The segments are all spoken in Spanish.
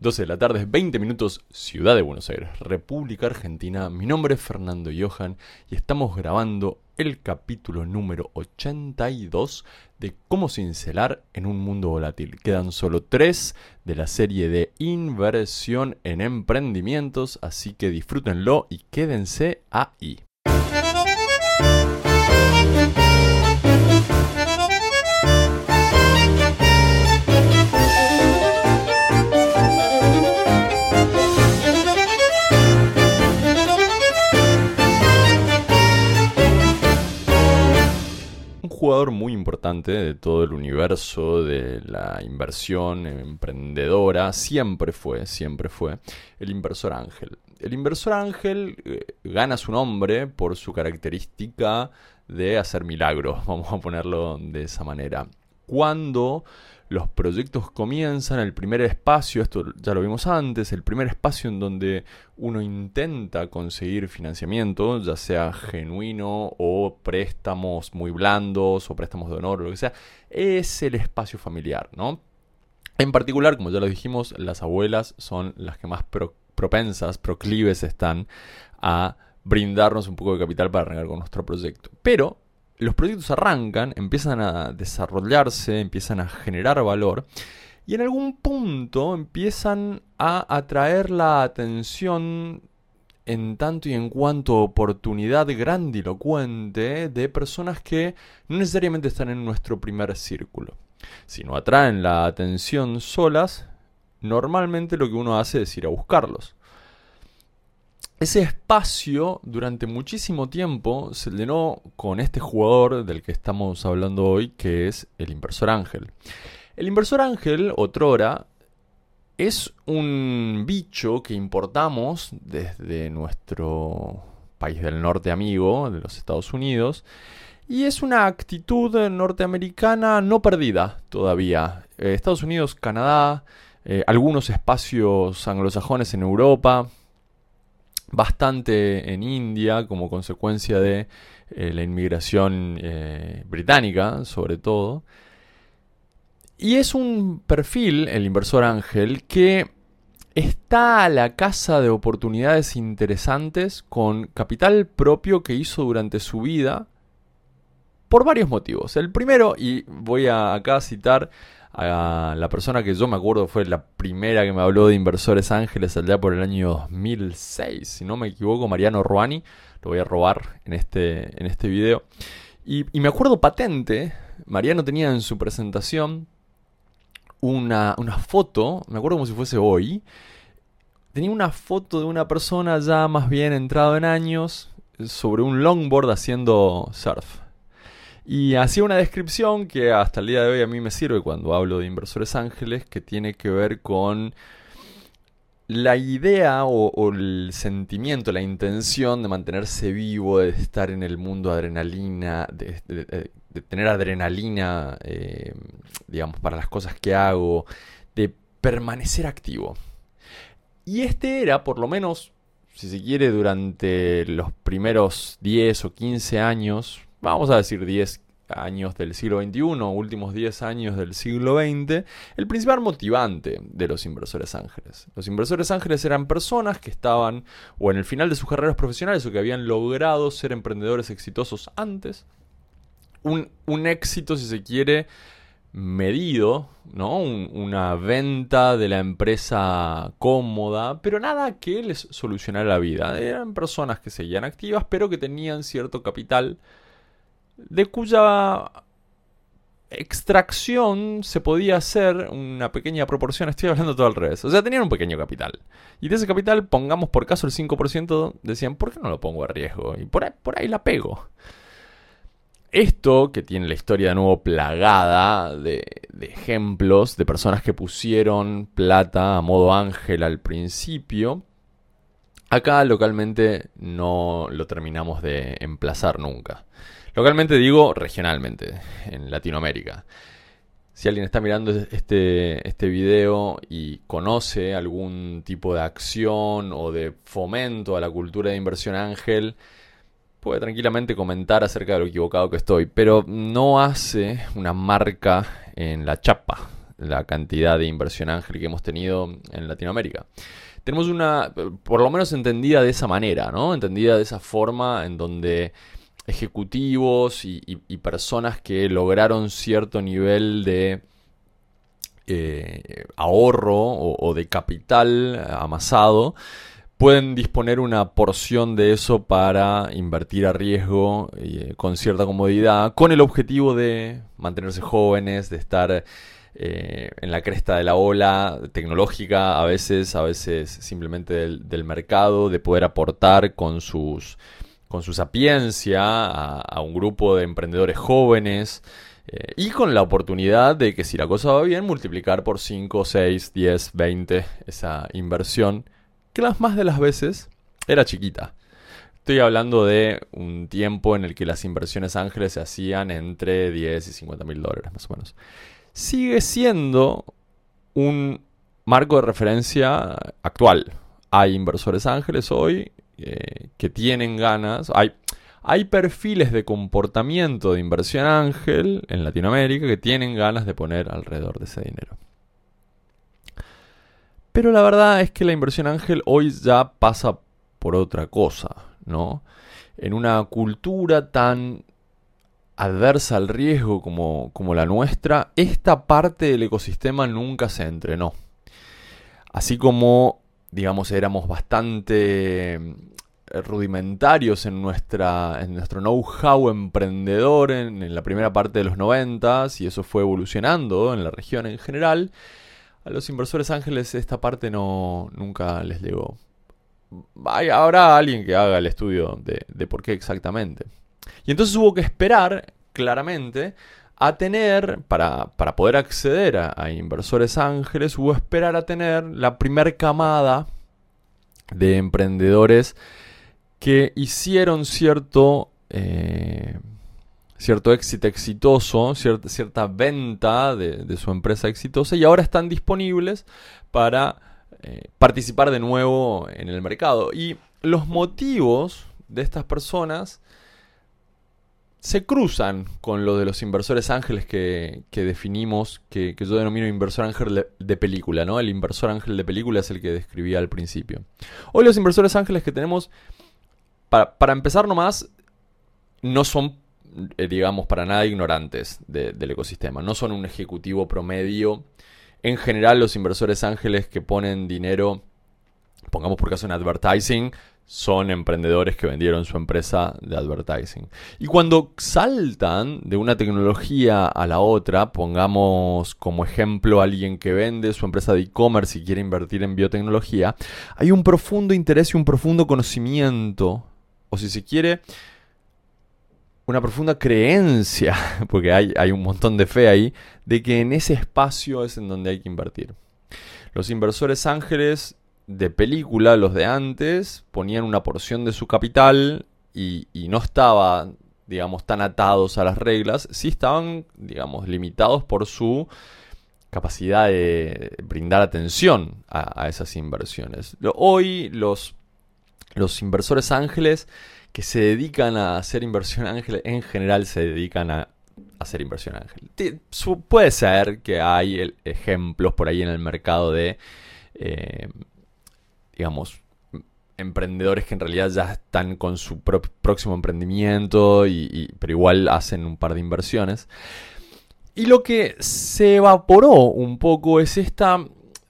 12 de la tarde, 20 minutos, Ciudad de Buenos Aires, República Argentina. Mi nombre es Fernando Johan y estamos grabando el capítulo número 82 de Cómo cincelar en un mundo volátil. Quedan solo tres de la serie de inversión en emprendimientos, así que disfrútenlo y quédense ahí. Jugador muy importante de todo el universo de la inversión emprendedora, siempre fue, siempre fue, el inversor ángel. El inversor ángel eh, gana su nombre por su característica de hacer milagros, vamos a ponerlo de esa manera. Cuando los proyectos comienzan, el primer espacio, esto ya lo vimos antes, el primer espacio en donde uno intenta conseguir financiamiento, ya sea genuino o préstamos muy blandos o préstamos de honor o lo que sea, es el espacio familiar, ¿no? En particular, como ya lo dijimos, las abuelas son las que más propensas, proclives están a brindarnos un poco de capital para arrancar con nuestro proyecto. Pero los proyectos arrancan, empiezan a desarrollarse, empiezan a generar valor y en algún punto empiezan a atraer la atención en tanto y en cuanto oportunidad grandilocuente de personas que no necesariamente están en nuestro primer círculo. Si no atraen la atención solas, normalmente lo que uno hace es ir a buscarlos ese espacio durante muchísimo tiempo se llenó con este jugador del que estamos hablando hoy, que es el inversor ángel. El inversor ángel, otrora, es un bicho que importamos desde nuestro país del norte amigo, de los Estados Unidos, y es una actitud norteamericana no perdida todavía. Eh, Estados Unidos, Canadá, eh, algunos espacios anglosajones en Europa, bastante en India como consecuencia de eh, la inmigración eh, británica, sobre todo. Y es un perfil, el inversor ángel, que está a la casa de oportunidades interesantes con capital propio que hizo durante su vida por varios motivos. El primero, y voy a acá citar la persona que yo me acuerdo fue la primera que me habló de inversores ángeles allá por el año 2006, si no me equivoco, Mariano Ruani, lo voy a robar en este, en este video. Y, me acuerdo patente, Mariano tenía en su presentación una, una foto, me acuerdo como si fuese hoy, tenía una foto de una persona ya más bien entrado en años sobre un longboard haciendo surf. Y hacía una descripción que hasta el día de hoy a mí me sirve cuando hablo de inversores ángeles, que tiene que ver con la idea o, el sentimiento, la intención de mantenerse vivo, de estar en el mundo adrenalina, de, tener adrenalina, eh, digamos, para las cosas que hago, de permanecer activo. Y este era, por lo menos, si se quiere, durante los primeros 10 o 15 años, vamos a decir 10 años del siglo XXI, últimos 10 años del siglo XX, el principal motivante de los inversores ángeles. Los inversores ángeles eran personas que estaban o en el final de sus carreras profesionales o que habían logrado ser emprendedores exitosos antes. Un, éxito, si se quiere, medido, ¿no? una venta de la empresa cómoda, pero nada que les solucionara la vida. Eran personas que seguían activas, pero que tenían cierto capital de cuya extracción se podía hacer una pequeña proporción, estoy hablando todo al revés, o sea, tenían un pequeño capital. Y de ese capital, pongamos por caso el 5%, decían, ¿por qué no lo pongo a riesgo? Y por ahí, la pego. Esto, que tiene la historia de nuevo plagada de ejemplos de personas que pusieron plata a modo ángel al principio, acá localmente no lo terminamos de emplazar nunca. Localmente digo regionalmente, en Latinoamérica. Si alguien está mirando este, este video y conoce algún tipo de acción o de fomento a la cultura de inversión ángel, puede tranquilamente comentar acerca de lo equivocado que estoy, pero no hace una marca en la chapa la cantidad de inversión ángel que hemos tenido en Latinoamérica. Tenemos una, por lo menos entendida de esa manera, ¿no? Entendida de esa forma en donde ejecutivos y, personas que lograron cierto nivel de eh, ahorro o, de capital amasado pueden disponer una porción de eso para invertir a riesgo eh, con cierta comodidad, con el objetivo de mantenerse jóvenes, de estar eh, en la cresta de la ola tecnológica, a veces, a veces simplemente del, mercado, de poder aportar con sus con su sapiencia a, un grupo de emprendedores jóvenes eh, y con la oportunidad de que si la cosa va bien, multiplicar por 5, 6, 10, 20 esa inversión que las más de las veces era chiquita. Estoy hablando de un tiempo en el que las inversiones ángeles se hacían entre 10 y 50 mil dólares, más o menos. Sigue siendo un marco de referencia actual. Hay inversores ángeles hoy eh, que tienen ganas. Hay, hay perfiles de comportamiento de inversión ángel en Latinoamérica que tienen ganas de poner alrededor de ese dinero. Pero la verdad es que la inversión ángel hoy ya pasa por otra cosa, ¿no? En una cultura tan adversa al riesgo como, como la nuestra, esta parte del ecosistema nunca se entrenó. Así como, digamos, éramos bastante rudimentarios en, nuestra, en nuestro know-how emprendedor en, la primera parte de los 90 y eso fue evolucionando en la región en general, a los inversores ángeles esta parte no nunca les llegó. habrá alguien que haga el estudio de, por qué exactamente. Y entonces hubo que esperar, claramente, a tener, para, poder acceder a, inversores ángeles, hubo esperar a tener la primer camada de emprendedores que hicieron cierto eh, cierto éxito exitoso, cierta, cierta venta de, su empresa exitosa y ahora están disponibles para eh, participar de nuevo en el mercado. Y los motivos de estas personas se cruzan con lo de los inversores ángeles que, definimos, que, yo denomino inversor ángel de, película, ¿no? El inversor ángel de película es el que describía al principio. Hoy los inversores ángeles que tenemos, para, para empezar nomás, no son eh, digamos, para nada ignorantes del ecosistema. No son un ejecutivo promedio. En general, los inversores ángeles que ponen dinero, pongamos por caso en advertising, son emprendedores que vendieron su empresa de advertising. Y cuando saltan de una tecnología a la otra, pongamos como ejemplo a alguien que vende su empresa de e-commerce y quiere invertir en biotecnología, hay un profundo interés y un profundo conocimiento, o si se quiere, una profunda creencia, porque hay, hay, un montón de fe ahí, de que en ese espacio es en donde hay que invertir. Los inversores ángeles de película, los de antes, ponían una porción de su capital y, no estaban, digamos, tan atados a las reglas, sí estaban, digamos, limitados por su capacidad de brindar atención a, a esas inversiones. Hoy los, los inversores ángeles que se dedican a hacer inversión ángel, en general se dedican a hacer inversión ángel. Puede ser que hay ejemplos por ahí en el mercado de, eh, digamos, emprendedores que en realidad ya están con su próximo emprendimiento, y, pero igual hacen un par de inversiones. Y lo que se evaporó un poco es esta,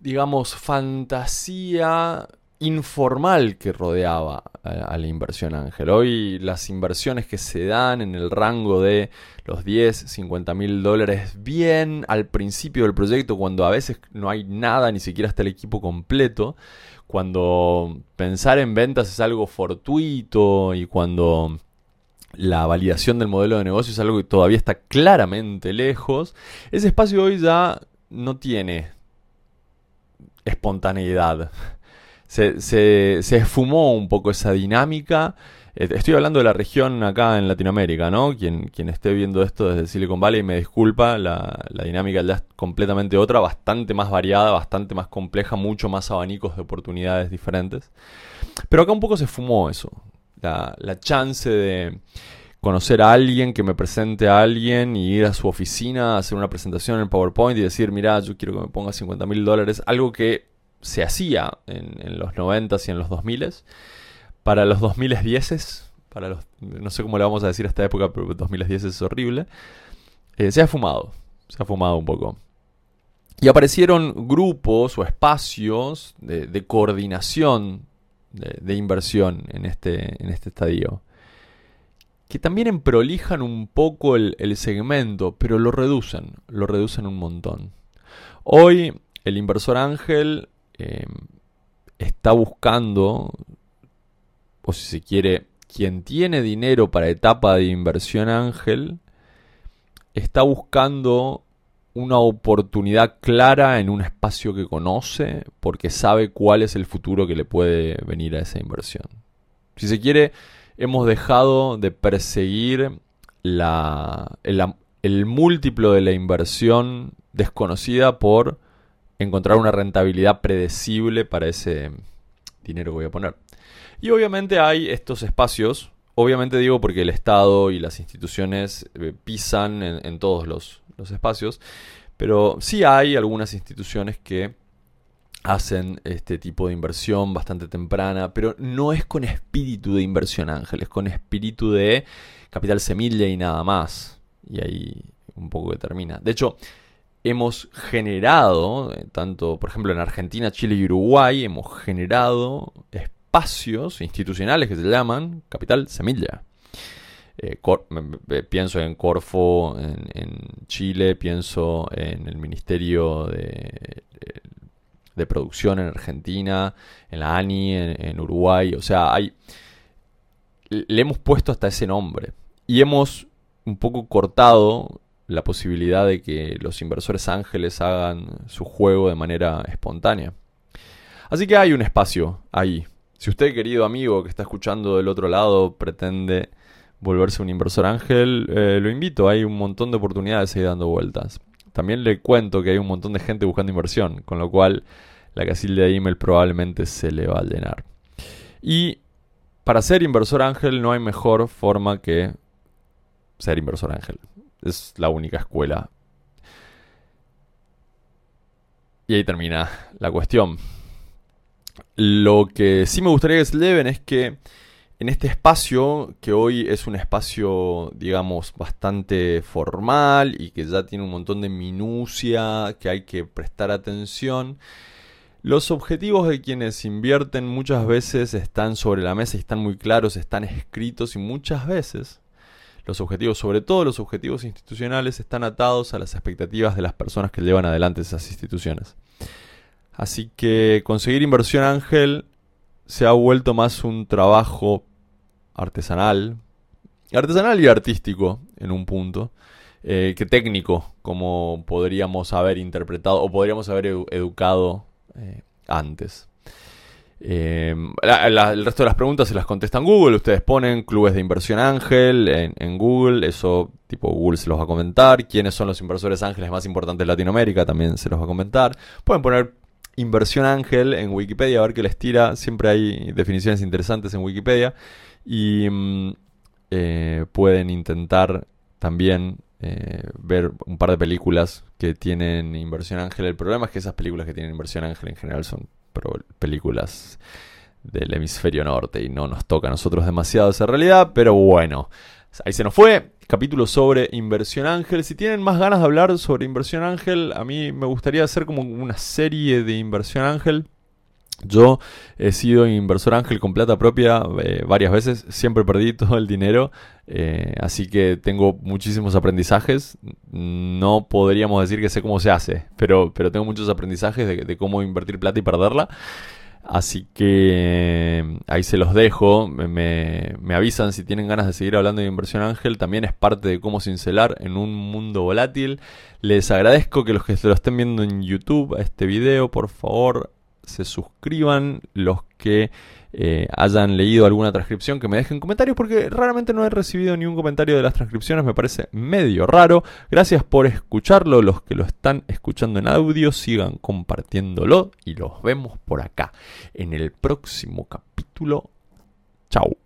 digamos, fantasía informal que rodeaba a, la inversión ángel. Hoy las inversiones que se dan en el rango de los 10, 50 mil dólares bien al principio del proyecto, cuando a veces no hay nada, ni siquiera está el equipo completo, cuando pensar en ventas es algo fortuito y cuando la validación del modelo de negocio es algo que todavía está claramente lejos, ese espacio hoy ya no tiene espontaneidad se, se, esfumó un poco esa dinámica. Eh, estoy hablando de la región acá en Latinoamérica, ¿no? Quien, quien esté viendo esto desde Silicon Valley me disculpa, la, la dinámica ya es completamente otra, bastante más variada, bastante más compleja, mucho más abanicos de oportunidades diferentes. Pero acá un poco se fumó eso, la, la chance de conocer a alguien que me presente a alguien y ir a su oficina, hacer una presentación en PowerPoint y decir, mira, yo quiero que me ponga 50 mil dólares, algo que se hacía en, los 90 y en los 2000 para los 2010 para los, no sé cómo le vamos a decir a esta época, pero 2010 es horrible, eh, se ha fumado, se ha fumado un poco. Y aparecieron grupos o espacios de, coordinación de, inversión en este, en este estadio que también emprolijan un poco el, segmento, pero lo reducen, lo reducen un montón. Hoy el inversor ángel em, está buscando, o si se quiere, quien tiene dinero para etapa de inversión ángel, está buscando una oportunidad clara en un espacio que conoce porque sabe cuál es el futuro que le puede venir a esa inversión. Si se quiere, hemos dejado de perseguir la, el, múltiplo de la inversión desconocida por encontrar una rentabilidad predecible para ese dinero que voy a poner. Y obviamente hay estos espacios, obviamente digo porque el Estado y las instituciones eh, pisan en, todos los, los espacios, pero sí hay algunas instituciones que hacen este tipo de inversión bastante temprana, pero no es con espíritu de inversión ángel, es con espíritu de capital semilla y nada más. Y ahí un poco que termina. De hecho, hemos generado, eh, tanto por ejemplo en Argentina, Chile y Uruguay, hemos generado espacios institucionales que se llaman capital semilla. Eh, pienso en Corfo en, Chile, pienso en el Ministerio de de producción en Argentina, en la ANI, en, Uruguay. O sea, hay, le hemos puesto hasta ese nombre. Y hemos un poco cortado la posibilidad de que los inversores ángeles hagan su juego de manera espontánea. Así que hay un espacio ahí. Si usted, querido amigo que está escuchando del otro lado, pretende volverse un inversor ángel, eh, lo invito. Hay un montón de oportunidades ahí dando vueltas. También le cuento que hay un montón de gente buscando inversión, con lo cual la casilla de email probablemente se le va a llenar. Y para ser inversor ángel no hay mejor forma que ser inversor ángel. Es la única escuela. Y ahí termina la cuestión. Lo que sí me gustaría que se lleven es que en este espacio, que hoy es un espacio, digamos, bastante formal y que ya tiene un montón de minucia que hay que prestar atención, los objetivos de quienes invierten muchas veces están sobre la mesa y están muy claros, están escritos y muchas veces los objetivos, sobre todo los objetivos institucionales, están atados a las expectativas de las personas que llevan adelante esas instituciones. Así que conseguir inversión ángel se ha vuelto más un trabajo artesanal, artesanal y artístico en un punto, eh, que técnico, como podríamos haber interpretado o podríamos haber educado eh, antes. Eh, el resto de las preguntas se las contestan Google. Ustedes ponen clubes de inversión ángel en, Google. Eso, tipo, Google se los va a comentar. ¿Quiénes son los inversores ángeles más importantes de Latinoamérica? También se los va a comentar. Pueden poner inversión ángel en Wikipedia a ver qué les tira. Siempre hay definiciones interesantes en Wikipedia. Y mm, eh, pueden intentar también eh, ver un par de películas que tienen inversión ángel. El problema es que esas películas que tienen inversión ángel en general son películas del hemisferio norte y no nos toca a nosotros demasiado esa realidad, pero bueno, ahí se nos fue. Capítulo sobre inversión ángel. Si tienen más ganas de hablar sobre inversión ángel, a mí me gustaría hacer como una serie de inversión ángel yo he sido inversor ángel con plata propia eh, varias veces, siempre perdí todo el dinero, eh, así que tengo muchísimos aprendizajes. No podríamos decir que sé cómo se hace, pero, pero tengo muchos aprendizajes de, cómo invertir plata y perderla. Así que eh, ahí se los dejo. Me, me, avisan si tienen ganas de seguir hablando de inversión ángel. También es parte de cómo cincelar en un mundo volátil. Les agradezco que los que se lo estén viendo en YouTube a este video, por favor, se suscriban, los que eh, hayan leído alguna transcripción, que me dejen comentarios, porque raramente no he recibido ni un comentario de las transcripciones, me parece medio raro. Gracias por escucharlo, los que lo están escuchando en audio, sigan compartiéndolo y los vemos por acá en el próximo capítulo. Chao.